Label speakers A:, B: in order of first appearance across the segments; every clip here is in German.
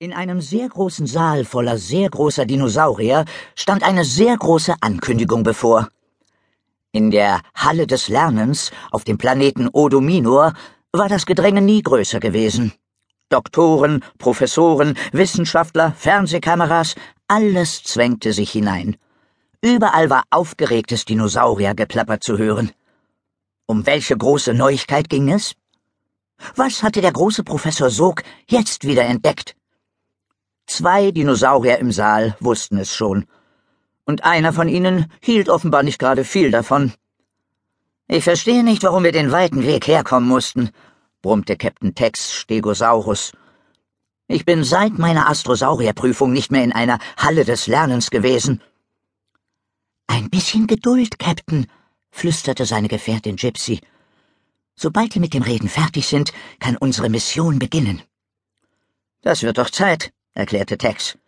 A: In einem sehr großen Saal voller sehr großer Dinosaurier stand eine sehr große Ankündigung bevor. In der Halle des Lernens auf dem Planeten Odominor war das Gedränge nie größer gewesen. Doktoren, Professoren, Wissenschaftler, Fernsehkameras, alles zwängte sich hinein. Überall war aufgeregtes Dinosauriergeplapper zu hören. Um welche große Neuigkeit ging es? Was hatte der große Professor Sog jetzt wieder entdeckt? Zwei Dinosaurier im Saal wussten es schon. Und einer von ihnen hielt offenbar nicht gerade viel davon. Ich verstehe nicht, warum wir den weiten Weg herkommen mussten, brummte Captain Tex Stegosaurus. Ich bin seit meiner Astrosaurierprüfung nicht mehr in einer Halle des Lernens gewesen. Ein bisschen Geduld, Captain, flüsterte seine Gefährtin Gypsy. Sobald wir mit dem Reden fertig sind, kann unsere Mission beginnen. Das wird doch Zeit, erklärte Tex.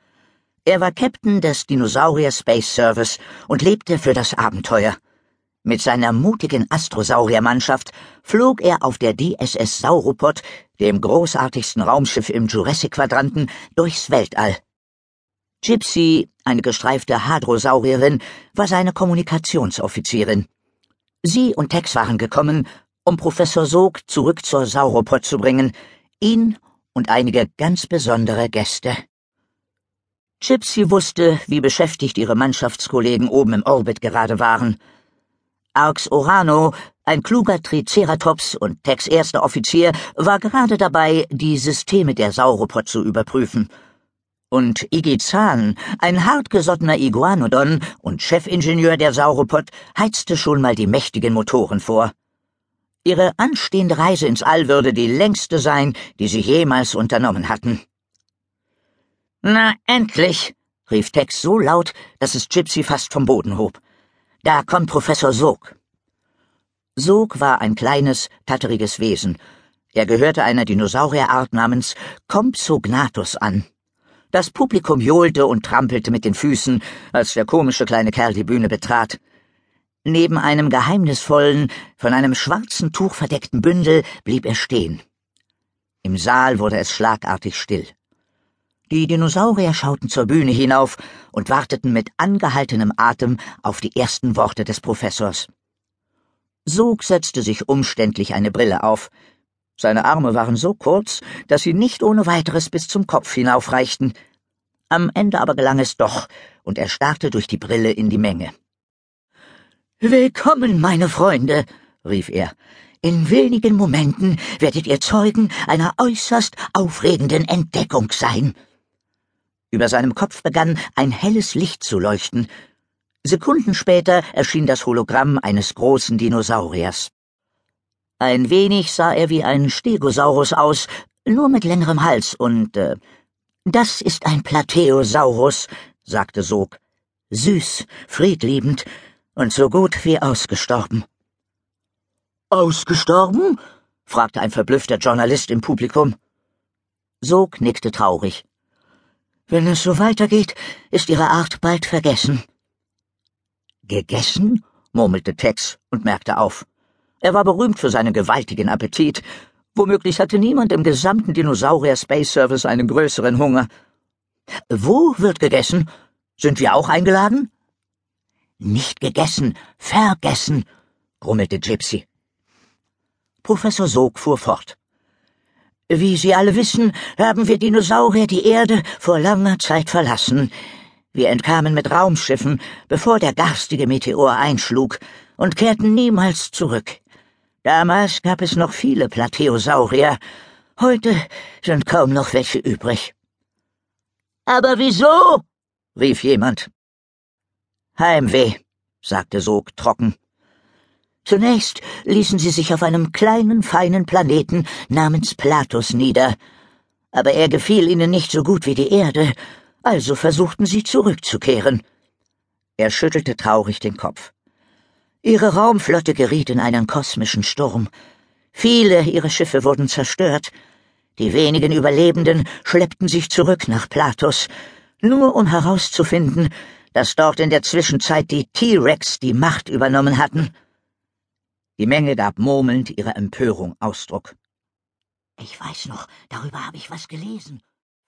A: Er war Captain des Dinosaurier Space Service und lebte für das Abenteuer. Mit seiner mutigen Astrosauriermannschaft flog er auf der DSS Sauropod, dem großartigsten Raumschiff im Jurassic-Quadranten, durchs Weltall. Gypsy, eine gestreifte Hadrosaurierin, war seine Kommunikationsoffizierin. Sie und Tex waren gekommen, um Professor Sog zurück zur Sauropod zu bringen, ihn und einige ganz besondere Gäste. Gypsy wusste, wie beschäftigt ihre Mannschaftskollegen oben im Orbit gerade waren. Arx Orano, ein kluger Triceratops und Tex erster Offizier, war gerade dabei, die Systeme der Sauropod zu überprüfen. Und Iggy Zahn, ein hartgesottener Iguanodon und Chefingenieur der Sauropod, heizte schon mal die mächtigen Motoren vor. Ihre anstehende Reise ins All würde die längste sein, die sie jemals unternommen hatten. Na, endlich! rief Tex so laut, dass es Gypsy fast vom Boden hob. Da kommt Professor Sog. Sog war ein kleines, tatteriges Wesen. Er gehörte einer Dinosaurierart namens Compsognathus an. Das Publikum johlte und trampelte mit den Füßen, als der komische kleine Kerl die Bühne betrat. Neben einem geheimnisvollen, von einem schwarzen Tuch verdeckten Bündel blieb er stehen. Im Saal wurde es schlagartig still. Die Dinosaurier schauten zur Bühne hinauf und warteten mit angehaltenem Atem auf die ersten Worte des Professors. Sog setzte sich umständlich eine Brille auf. Seine Arme waren so kurz, dass sie nicht ohne weiteres bis zum Kopf hinaufreichten. Am Ende aber gelang es doch, und er starrte durch die Brille in die Menge. Willkommen, meine Freunde, rief er. In wenigen Momenten werdet ihr Zeugen einer äußerst aufregenden Entdeckung sein. Über seinem Kopf begann ein helles Licht zu leuchten. Sekunden später erschien das Hologramm eines großen Dinosauriers. Ein wenig sah er wie ein Stegosaurus aus, nur mit längerem Hals und äh, das ist ein Plateosaurus, sagte Sog. Süß, friedliebend, und so gut wie ausgestorben. Ausgestorben? fragte ein verblüffter Journalist im Publikum. Sog nickte traurig. Wenn es so weitergeht, ist ihre Art bald vergessen. Gegessen? murmelte Tex und merkte auf. Er war berühmt für seinen gewaltigen Appetit. Womöglich hatte niemand im gesamten Dinosaurier Space Service einen größeren Hunger. Wo wird gegessen? Sind wir auch eingeladen? Nicht gegessen, vergessen, grummelte Gypsy. Professor Sog fuhr fort. Wie Sie alle wissen, haben wir Dinosaurier die Erde vor langer Zeit verlassen. Wir entkamen mit Raumschiffen, bevor der garstige Meteor einschlug, und kehrten niemals zurück. Damals gab es noch viele Plateosaurier. Heute sind kaum noch welche übrig. Aber wieso? rief jemand. Heimweh, sagte Sog trocken. Zunächst ließen sie sich auf einem kleinen, feinen Planeten namens Platus nieder. Aber er gefiel ihnen nicht so gut wie die Erde, also versuchten sie zurückzukehren. Er schüttelte traurig den Kopf. Ihre Raumflotte geriet in einen kosmischen Sturm. Viele ihrer Schiffe wurden zerstört. Die wenigen Überlebenden schleppten sich zurück nach Platus, nur um herauszufinden, dass dort in der Zwischenzeit die T-Rex die Macht übernommen hatten. Die Menge gab murmelnd ihrer Empörung Ausdruck. Ich weiß noch, darüber habe ich was gelesen,